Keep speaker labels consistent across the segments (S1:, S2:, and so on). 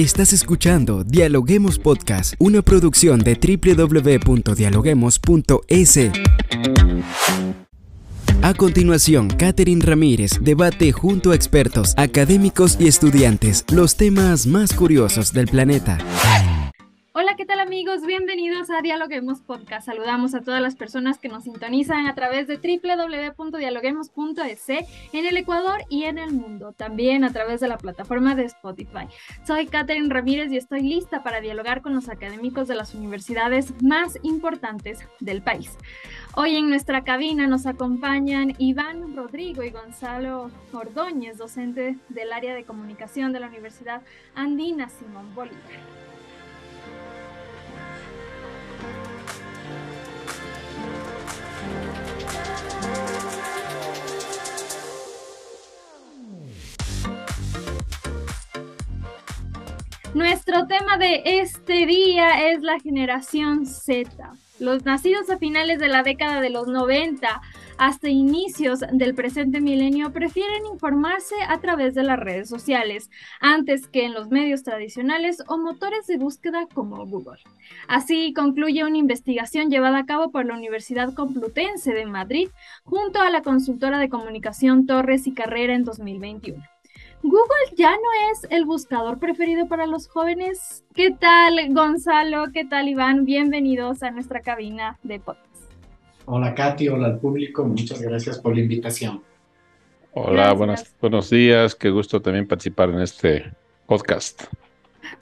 S1: Estás escuchando Dialoguemos Podcast, una producción de www.dialoguemos.es. A continuación, Catherine Ramírez debate junto a expertos, académicos y estudiantes los temas más curiosos del planeta.
S2: ¿Qué tal amigos? Bienvenidos a Dialoguemos Podcast. Saludamos a todas las personas que nos sintonizan a través de www.dialoguemos.es en el Ecuador y en el mundo, también a través de la plataforma de Spotify. Soy Catherine Ramírez y estoy lista para dialogar con los académicos de las universidades más importantes del país. Hoy en nuestra cabina nos acompañan Iván Rodrigo y Gonzalo Ordóñez, docentes del área de comunicación de la Universidad Andina Simón Bolívar. Nuestro tema de este día es la generación Z. Los nacidos a finales de la década de los 90 hasta inicios del presente milenio prefieren informarse a través de las redes sociales antes que en los medios tradicionales o motores de búsqueda como Google. Así concluye una investigación llevada a cabo por la Universidad Complutense de Madrid junto a la consultora de comunicación Torres y Carrera en 2021. Google ya no es el buscador preferido para los jóvenes. ¿Qué tal, Gonzalo? ¿Qué tal, Iván? Bienvenidos a nuestra cabina de podcast.
S3: Hola, Katy. Hola al público. Muchas gracias por la invitación.
S4: Hola, buenas, buenos días. Qué gusto también participar en este podcast.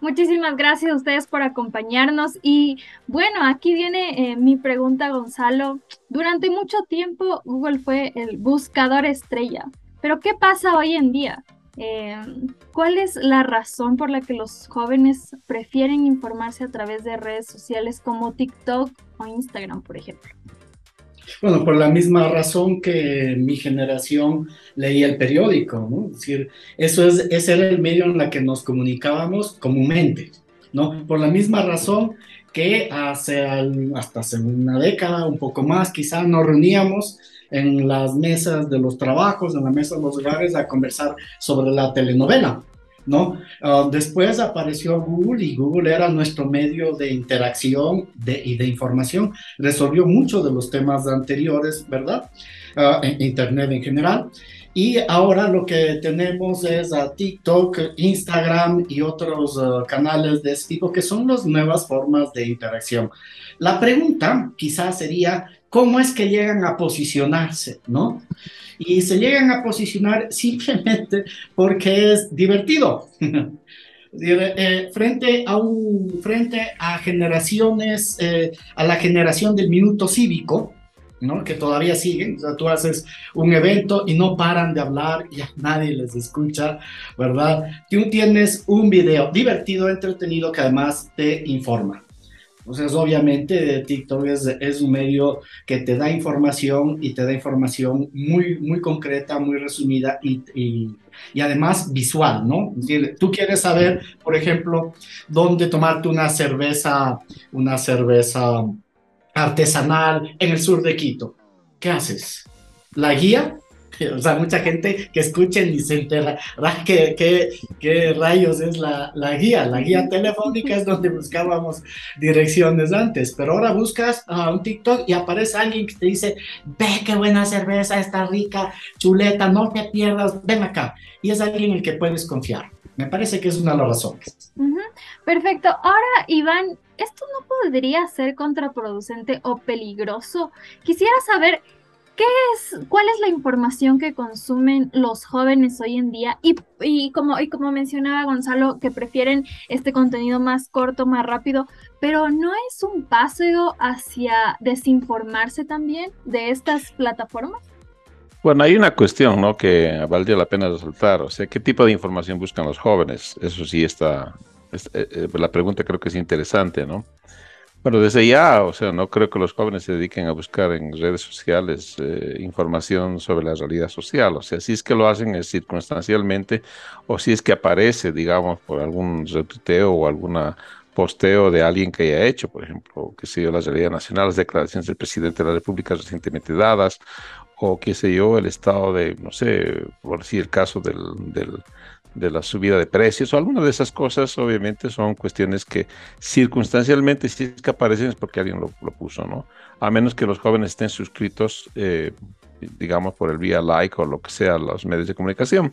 S2: Muchísimas gracias a ustedes por acompañarnos. Y bueno, aquí viene eh, mi pregunta, Gonzalo. Durante mucho tiempo Google fue el buscador estrella. Pero ¿qué pasa hoy en día? Eh, ¿Cuál es la razón por la que los jóvenes prefieren informarse a través de redes sociales como TikTok o Instagram, por ejemplo?
S3: Bueno, por la misma razón que mi generación leía el periódico, ¿no? Es decir, eso es, ese era el medio en el que nos comunicábamos comúnmente, ¿no? Por la misma razón que hace hasta hace una década, un poco más, quizá nos reuníamos en las mesas de los trabajos, en la mesa de los hogares, a conversar sobre la telenovela. ¿No? Ah, después apareció Google y Google era nuestro medio de interacción y de información. Resolvió muchos de los temas anteriores, ¿verdad? En Internet en general. Y ahora lo que tenemos es a TikTok, Instagram y otros ah, canales de este tipo que son las nuevas formas de interacción. La pregunta quizás sería, cómo es que llegan a posicionarse, ¿no? Y se llegan a posicionar simplemente porque es divertido. Eh, frente a un frente a generaciones eh, a la generación del minuto cívico ¿no? que todavía siguen o sea tú haces un evento y no paran de hablar y nadie les escucha verdad tú tienes un video divertido entretenido que además te informa entonces, obviamente, TikTok es, un medio que te da información y te da información muy, muy concreta, muy resumida y, y, además visual, ¿no? Tú quieres saber, por ejemplo, dónde tomarte una cerveza, una cerveza artesanal en el sur de Quito. ¿Qué haces? La guía O sea, mucha gente que escuchen y se entera, ¿qué, qué, rayos es la, la, guía? La guía telefónica es donde buscábamos direcciones antes, pero ahora buscas a un TikTok y aparece alguien que te dice, ve qué buena cerveza, está rica, chuleta, no te pierdas, ven acá. Y es alguien en el que puedes confiar. Me parece que es una de las razones.
S2: Perfecto. Ahora, Iván, ¿esto no podría ser contraproducente o peligroso? Quisiera saber ¿Qué es, ¿Cuál es la información que consumen los jóvenes hoy en día? Y, y, como, y como mencionaba Gonzalo, que prefieren este contenido más corto, más rápido, pero ¿no es un paseo hacia desinformarse también de estas plataformas?
S4: Bueno, hay una cuestión ¿no? que valdría la pena resaltar, o sea, ¿qué tipo de información buscan los jóvenes? Eso sí está, eh, eh, la pregunta creo que es interesante, ¿no? Bueno, desde ya, o sea, no creo que los jóvenes se dediquen a buscar en redes sociales eh, información sobre la realidad social. O sea, si es que lo hacen es circunstancialmente o si es que aparece, digamos, por algún retuiteo o alguna posteo de alguien que haya hecho, por ejemplo, qué sé yo, la realidad nacional, las declaraciones del presidente de la República recientemente dadas, o qué sé yo, el estado de, no sé, por decir el caso del de la subida de precios o alguna de esas cosas, obviamente son cuestiones que circunstancialmente es que aparecen es porque alguien lo, puso, ¿no? A menos que los jóvenes estén suscritos, eh, digamos, por el vía like o lo que sea, los medios de comunicación.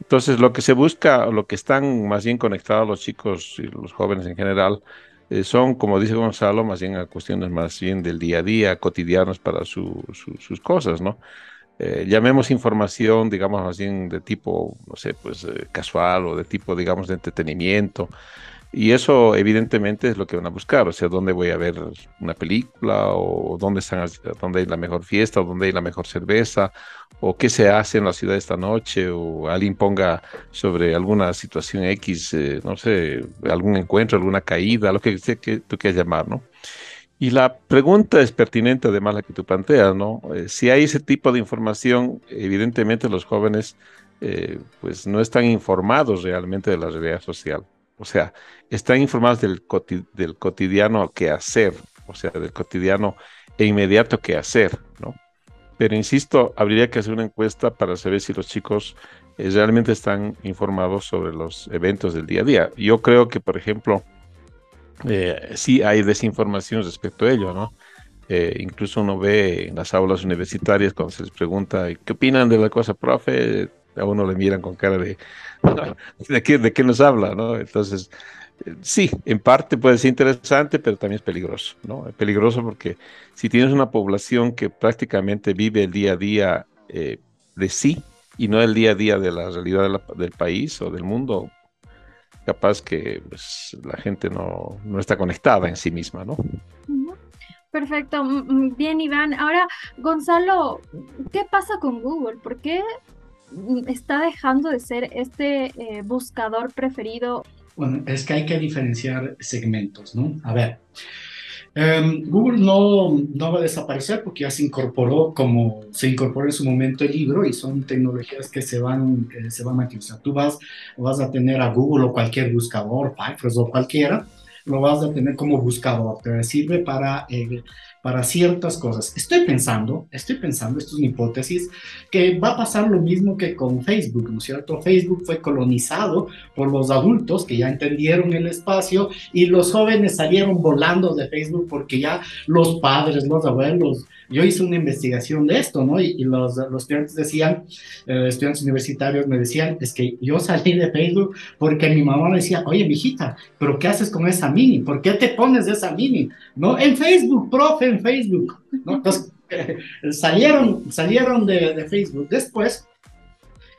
S4: Entonces, lo que se busca, lo que están más bien conectados los chicos y los jóvenes en general, eh, son, como dice Gonzalo, más bien a cuestiones más bien del día a día, cotidianos para sus cosas, ¿no? Eh, llamemos información, digamos, más bien de tipo, no sé, pues eh, casual o de tipo, digamos, de entretenimiento. Y eso evidentemente es lo que van a buscar, o sea, dónde voy a ver una película o dónde, están, dónde hay la mejor fiesta o dónde hay la mejor cerveza o qué se hace en la ciudad esta noche o alguien ponga sobre alguna situación X, eh, no sé, algún encuentro, alguna caída, lo que, que tú quieras llamar, ¿no? Y la pregunta es pertinente, además, la que tú planteas, ¿no? Eh, si hay ese tipo de información, evidentemente los jóvenes eh, pues no están informados realmente de la realidad social. O sea, están informados del, del cotidiano que hacer, o sea, del cotidiano e inmediato que hacer, ¿no? Pero insisto, habría que hacer una encuesta para saber si los chicos eh, realmente están informados sobre los eventos del día a día. Yo creo que, por ejemplo, eh, sí hay desinformación respecto a ello, ¿no? Eh, incluso uno ve en las aulas universitarias cuando se les pregunta qué opinan de la cosa, profe, a uno le miran con cara de ¿de qué, de qué nos habla, ¿no? Entonces, eh, sí, en parte puede ser interesante, pero también es peligroso, ¿no? Es peligroso porque si tienes una población que prácticamente vive el día a día de sí y no el día a día de la realidad del país o del mundo, capaz que pues, la gente no, no, está conectada en sí misma, ¿no?
S2: Perfecto, bien Iván. Ahora, Gonzalo, ¿qué pasa con Google? ¿Por qué está dejando de ser este eh, buscador preferido?
S3: Bueno, es que hay que diferenciar segmentos, ¿no? A ver, Em, Google no, no va a desaparecer porque ya se incorporó como se incorporó en su momento el libro y son tecnologías que se van, que se van a utilizar. Tú vas, vas a tener a Google o cualquier buscador, Firefox o cualquiera, lo vas a tener como buscador, te sirve para eh, para ciertas cosas. Estoy pensando, estoy pensando, esto es una hipótesis, que va a pasar lo mismo que con Facebook, ¿no es cierto? Facebook fue colonizado por los adultos que ya entendieron el espacio y los jóvenes salieron volando de Facebook porque ya los padres, los abuelos, yo hice una investigación de esto, ¿no? Y, los, los, estudiantes decían, eh, estudiantes universitarios me decían, es que yo salí de Facebook porque mi mamá me decía, oye, mijita, ¿pero qué haces con esa mini? ¿Por qué te pones esa mini? ¿No? En Facebook, profe, Facebook, ¿no? Entonces, salieron, salieron de Facebook. Después,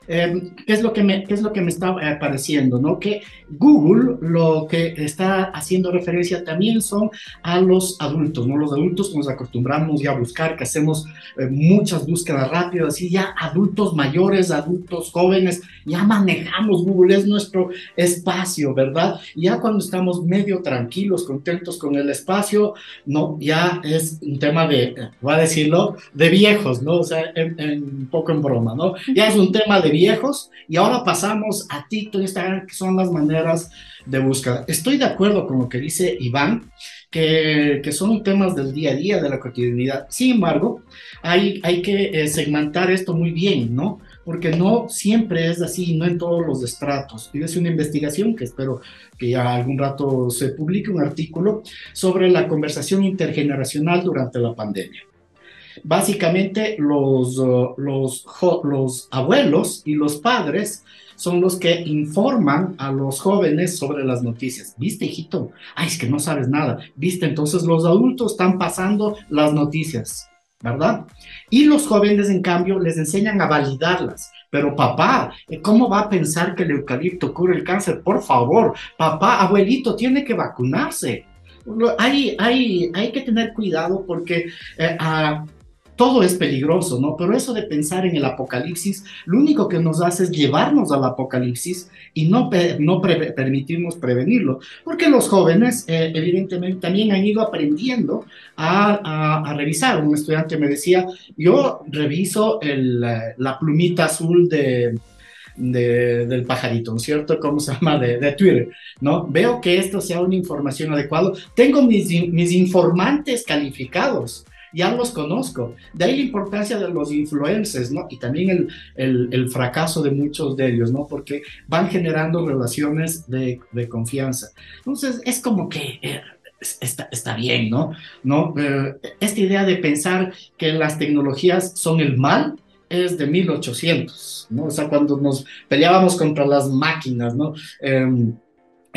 S3: Em, ¿qué, es lo que me, es lo que me está apareciendo? ¿no? Que Google lo que está haciendo referencia también son a los adultos, ¿no? Los adultos nos acostumbramos ya a buscar, que hacemos eh, muchas búsquedas rápidas, así ya adultos mayores, adultos jóvenes, ya manejamos Google, es nuestro espacio, ¿verdad? Ya cuando estamos medio tranquilos, contentos con el espacio, ¿no? Ya es un tema de, voy a decirlo, de viejos, ¿no? O sea, un poco en broma, ¿no? Ya es un tema de viejos y ahora pasamos a TikTok, Instagram, que son las maneras de búsqueda. Estoy de acuerdo con lo que dice Iván, que, que son temas del día a día, de la cotidianidad. Sin embargo, hay, hay que eh, segmentar esto muy bien, ¿no? Porque no siempre es así, no en todos los estratos. Fíjese una investigación que espero que ya algún rato se publique, un artículo sobre la conversación intergeneracional durante la pandemia. Básicamente los, uh, los, los abuelos y los padres son los que informan a los jóvenes sobre las noticias. ¿Viste, hijito? Ay, es que no sabes nada. ¿Viste? Entonces los adultos están pasando las noticias, ¿verdad? Y los jóvenes, en cambio, les enseñan a validarlas. Pero papá, ¿cómo va a pensar que el eucalipto cura el cáncer? Por favor, papá, abuelito, tiene que vacunarse. Hay, hay, hay que tener cuidado porque eh, todo es peligroso, ¿no? Pero eso de pensar en el apocalipsis, lo único que nos hace es llevarnos al apocalipsis y no, no permitirnos prevenirlo, porque los jóvenes eh, evidentemente también han ido aprendiendo a, revisar. Un estudiante me decía, yo reviso la plumita azul de, del pajarito, ¿no es cierto? ¿Cómo se llama? De, Twitter, ¿no? Veo que esto sea una información adecuada. Tengo mis informantes calificados ya los conozco. De ahí la importancia de los influencers, ¿no? Y también el, el, el fracaso de muchos de ellos, ¿no? Porque van generando relaciones de, de confianza. Entonces, es como que... Eh, Está, está, bien, ¿no? ¿no? Eh, esta idea de pensar que las tecnologías son el mal es de 1800, ¿no? O sea, cuando nos peleábamos contra las máquinas, ¿no? Eh,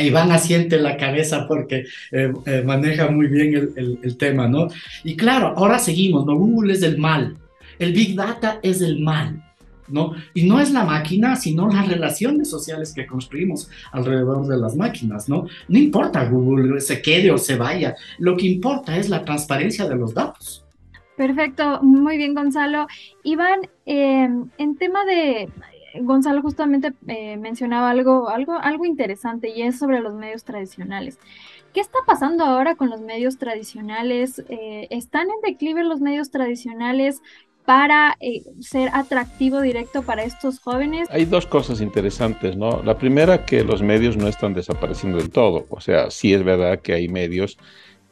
S3: Iván asiente la cabeza porque eh, eh, maneja muy bien el, tema, ¿no? Y claro, ahora seguimos, ¿no? Google es el mal, el Big Data es el mal, ¿no? Y no es la máquina, sino las relaciones sociales que construimos alrededor de las máquinas, ¿no? No importa Google se quede o se vaya, lo que importa es la transparencia de los datos.
S2: Perfecto, muy bien Gonzalo. Iván, eh, en tema de Gonzalo justamente eh, mencionaba algo, algo, algo interesante y es sobre los medios tradicionales. ¿Qué está pasando ahora con los medios tradicionales? Eh, ¿Están en declive los medios tradicionales para eh, ser atractivo directo para estos jóvenes?
S4: Hay dos cosas interesantes, ¿no? La primera, que los medios no están desapareciendo del todo. O sea, sí es verdad que hay medios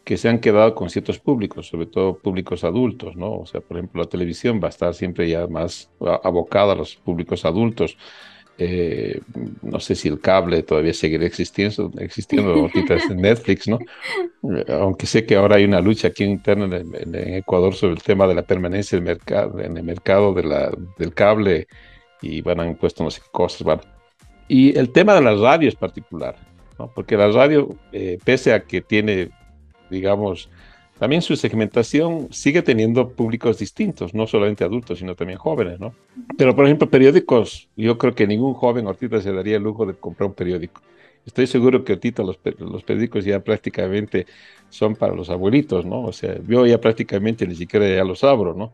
S4: que se han quedado con ciertos públicos, sobre todo públicos adultos, ¿no? O sea, por ejemplo, la televisión va a estar siempre ya más abocada a los públicos adultos. Eh, no sé si el cable todavía seguirá existiendo, existiendo ahorita en Netflix, ¿no? Aunque sé que ahora hay una lucha aquí interna en, en, en Ecuador sobre el tema de la permanencia del mercado, en el mercado de la, del cable y van a impuesto no sé qué cosas, van. Y el tema de la radio es particular, ¿no? Porque la radio, eh, pese a que tiene digamos, también su segmentación sigue teniendo públicos distintos, no solamente adultos, sino también jóvenes, ¿no? Pero, por ejemplo, periódicos, yo creo que ningún joven ahorita se daría el lujo de comprar un periódico. Estoy seguro que ahorita los, los periódicos ya prácticamente son para los abuelitos, ¿no? O sea, yo ya prácticamente ni siquiera ya los abro, ¿no?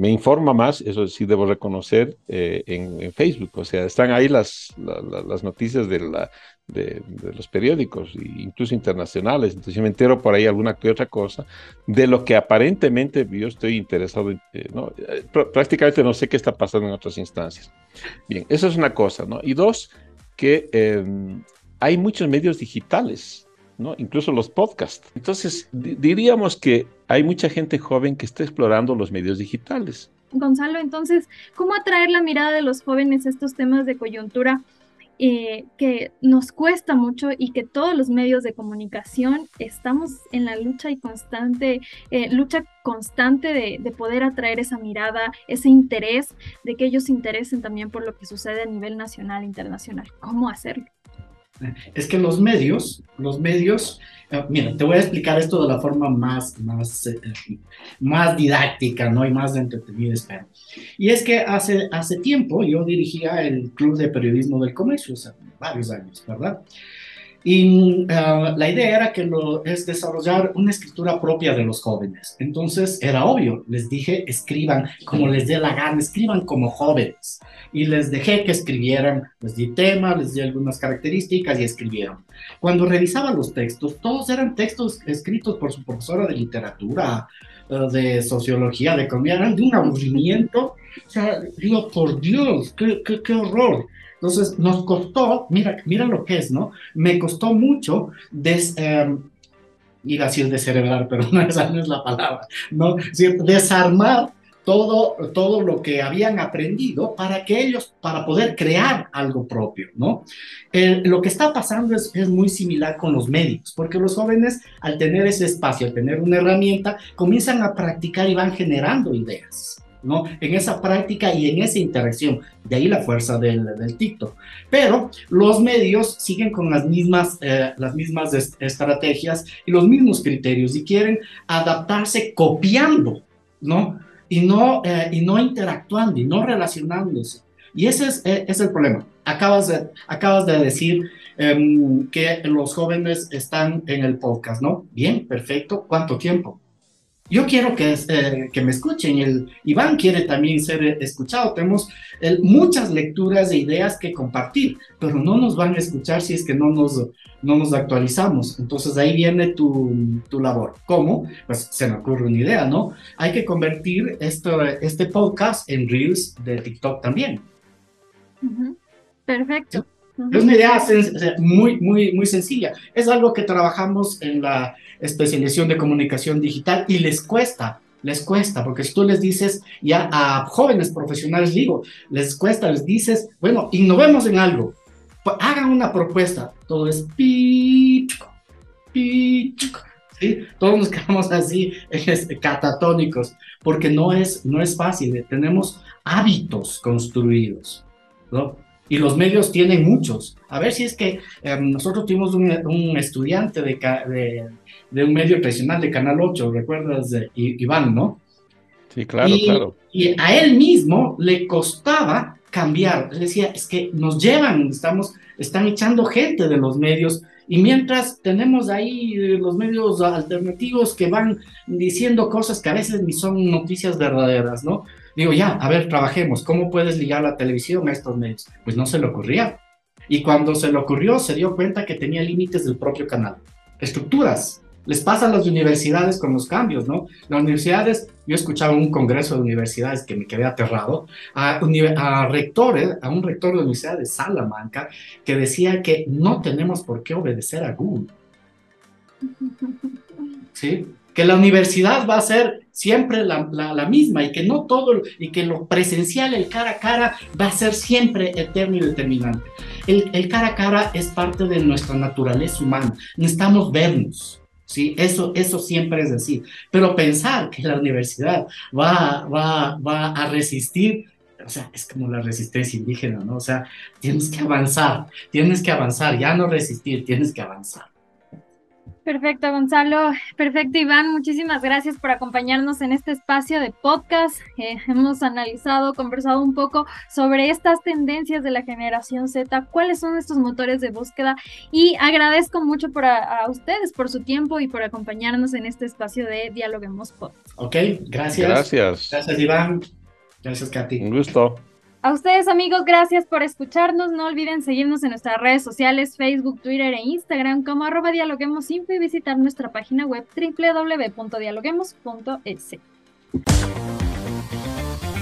S4: Me informa más, eso sí debo reconocer, eh, en, Facebook. O sea, están ahí las, la, la, las noticias de, la, de, los periódicos, incluso internacionales. Entonces yo me entero por ahí alguna que otra cosa de lo que aparentemente yo estoy interesado en. Eh, ¿no? Prácticamente no sé qué está pasando en otras instancias. Bien, eso es una cosa, ¿no? Y dos, que eh, hay muchos medios digitales ¿no? Incluso los podcasts. Entonces, diríamos que hay mucha gente joven que está explorando los medios digitales.
S2: Gonzalo, entonces, ¿cómo atraer la mirada de los jóvenes a estos temas de coyuntura eh, que nos cuesta mucho y que todos los medios de comunicación estamos en la lucha y constante, eh, lucha constante de, de, poder atraer esa mirada, ese interés, de que ellos se interesen también por lo que sucede a nivel nacional e internacional? ¿Cómo hacerlo?
S3: Es que los medios, los medios, uh, mira, te voy a explicar esto de la forma más, más, eh, más didáctica, ¿no? Y más entretenida, espero. Y es que hace, hace tiempo yo dirigía el Club de Periodismo del Comercio, o sea, varios años, ¿verdad? Y uh, la idea era que lo, es desarrollar una escritura propia de los jóvenes. Entonces era obvio, les dije, escriban como les dé la gana, escriban como jóvenes. Y les dejé que escribieran, les di tema, les di algunas características y escribieron. Cuando revisaba los textos, todos eran textos escritos por su profesora de literatura, uh, de sociología, de economía, eran de un aburrimiento. O sea, digo, por Dios, qué, qué, qué horror. Entonces, nos costó, mira, mira lo que es, ¿no? Me costó mucho des, eh, iba a decir pero no, esa no es la palabra, ¿no? Desarmar todo, todo lo que habían aprendido para que ellos, para poder crear algo propio, ¿no? Lo que está pasando es, es muy similar con los médicos, porque los jóvenes, al tener ese espacio, al tener una herramienta, comienzan a practicar y van generando ideas. ¿No? En esa práctica y en esa interacción. De ahí la fuerza del, del TikTok. Pero los medios siguen con las mismas, eh, estrategias y los mismos criterios y quieren adaptarse copiando, ¿no? Y no, eh, interactuando y no relacionándose. Y ese es, eh, es el problema. Acabas de, acabas de decir um, que los jóvenes están en el podcast, ¿no? Bien, perfecto. ¿Cuánto tiempo? Yo quiero que, eh, que me escuchen. El Iván quiere también ser escuchado. Tenemos el, muchas lecturas e ideas que compartir, pero no nos van a escuchar si es que no nos, no nos actualizamos. Entonces ahí viene tu, tu labor. ¿Cómo? Pues se me ocurre una idea, ¿no? Hay que convertir esto, este podcast en Reels de TikTok también.
S2: Uh -huh. Perfecto.
S3: Es una idea muy, muy, muy sencilla. Es algo que trabajamos en la especialización de comunicación digital y les cuesta, les cuesta, porque si tú les dices ya a jóvenes profesionales, digo, les cuesta, les dices, bueno, innovemos en algo, pues, hagan una propuesta, todo es pichico, pichico, ¿sí? Todos nos quedamos así este, catatónicos, porque no es, no es fácil, tenemos hábitos construidos, ¿no? Y los medios tienen muchos. A ver si es que em, nosotros tuvimos un, un estudiante de, de, de, un medio tradicional de Canal 8, ¿recuerdas? De Iván, ¿no?
S4: Sí, claro, claro.
S3: Y a él mismo le costaba cambiar. Él decía, es que nos llevan, estamos, están echando gente de los medios y mientras tenemos ahí los medios alternativos que van diciendo cosas que a veces ni son noticias verdaderas, ¿no? Digo, ya, a ver, trabajemos, ¿cómo puedes ligar la televisión a estos medios? Pues no se le ocurría. Y cuando se le ocurrió, se dio cuenta que tenía límites del propio canal, estructuras. Les pasa a las universidades con los cambios, ¿no? Las universidades, yo escuchaba un congreso de universidades que me quedé aterrado, a, a rectores, a un rector de la Universidad de Salamanca, que decía que no tenemos por qué obedecer a Google. ¿Sí? que la universidad va a ser siempre la, la, misma y que no todo, y que lo presencial, el cara a cara, va a ser siempre eterno y determinante. El, el cara a cara es parte de nuestra naturaleza humana, necesitamos vernos. ¿sí? Eso, eso siempre es así. Pero pensar que la universidad va, va, va a resistir o sea, es como la resistencia indígena, ¿no? O sea, tienes que avanzar, tienes que avanzar, ya no resistir, tienes que avanzar.
S2: Perfecto, Gonzalo. Perfecto, Iván. Muchísimas gracias por acompañarnos en este espacio de podcast. Eh, hemos analizado, conversado un poco sobre estas tendencias de la generación Z, cuáles son estos motores de búsqueda y agradezco mucho por a, ustedes por su tiempo y por acompañarnos en este espacio de Dialoguemos Podcast.
S3: Ok, gracias.
S4: Gracias.
S3: Gracias, Iván. Gracias, Katy.
S4: Un gusto.
S2: A ustedes amigos, gracias por escucharnos. No olviden seguirnos en nuestras redes sociales, Facebook, Twitter e Instagram como arroba dialoguemosinfo y visitar nuestra página web www.dialoguemos.es.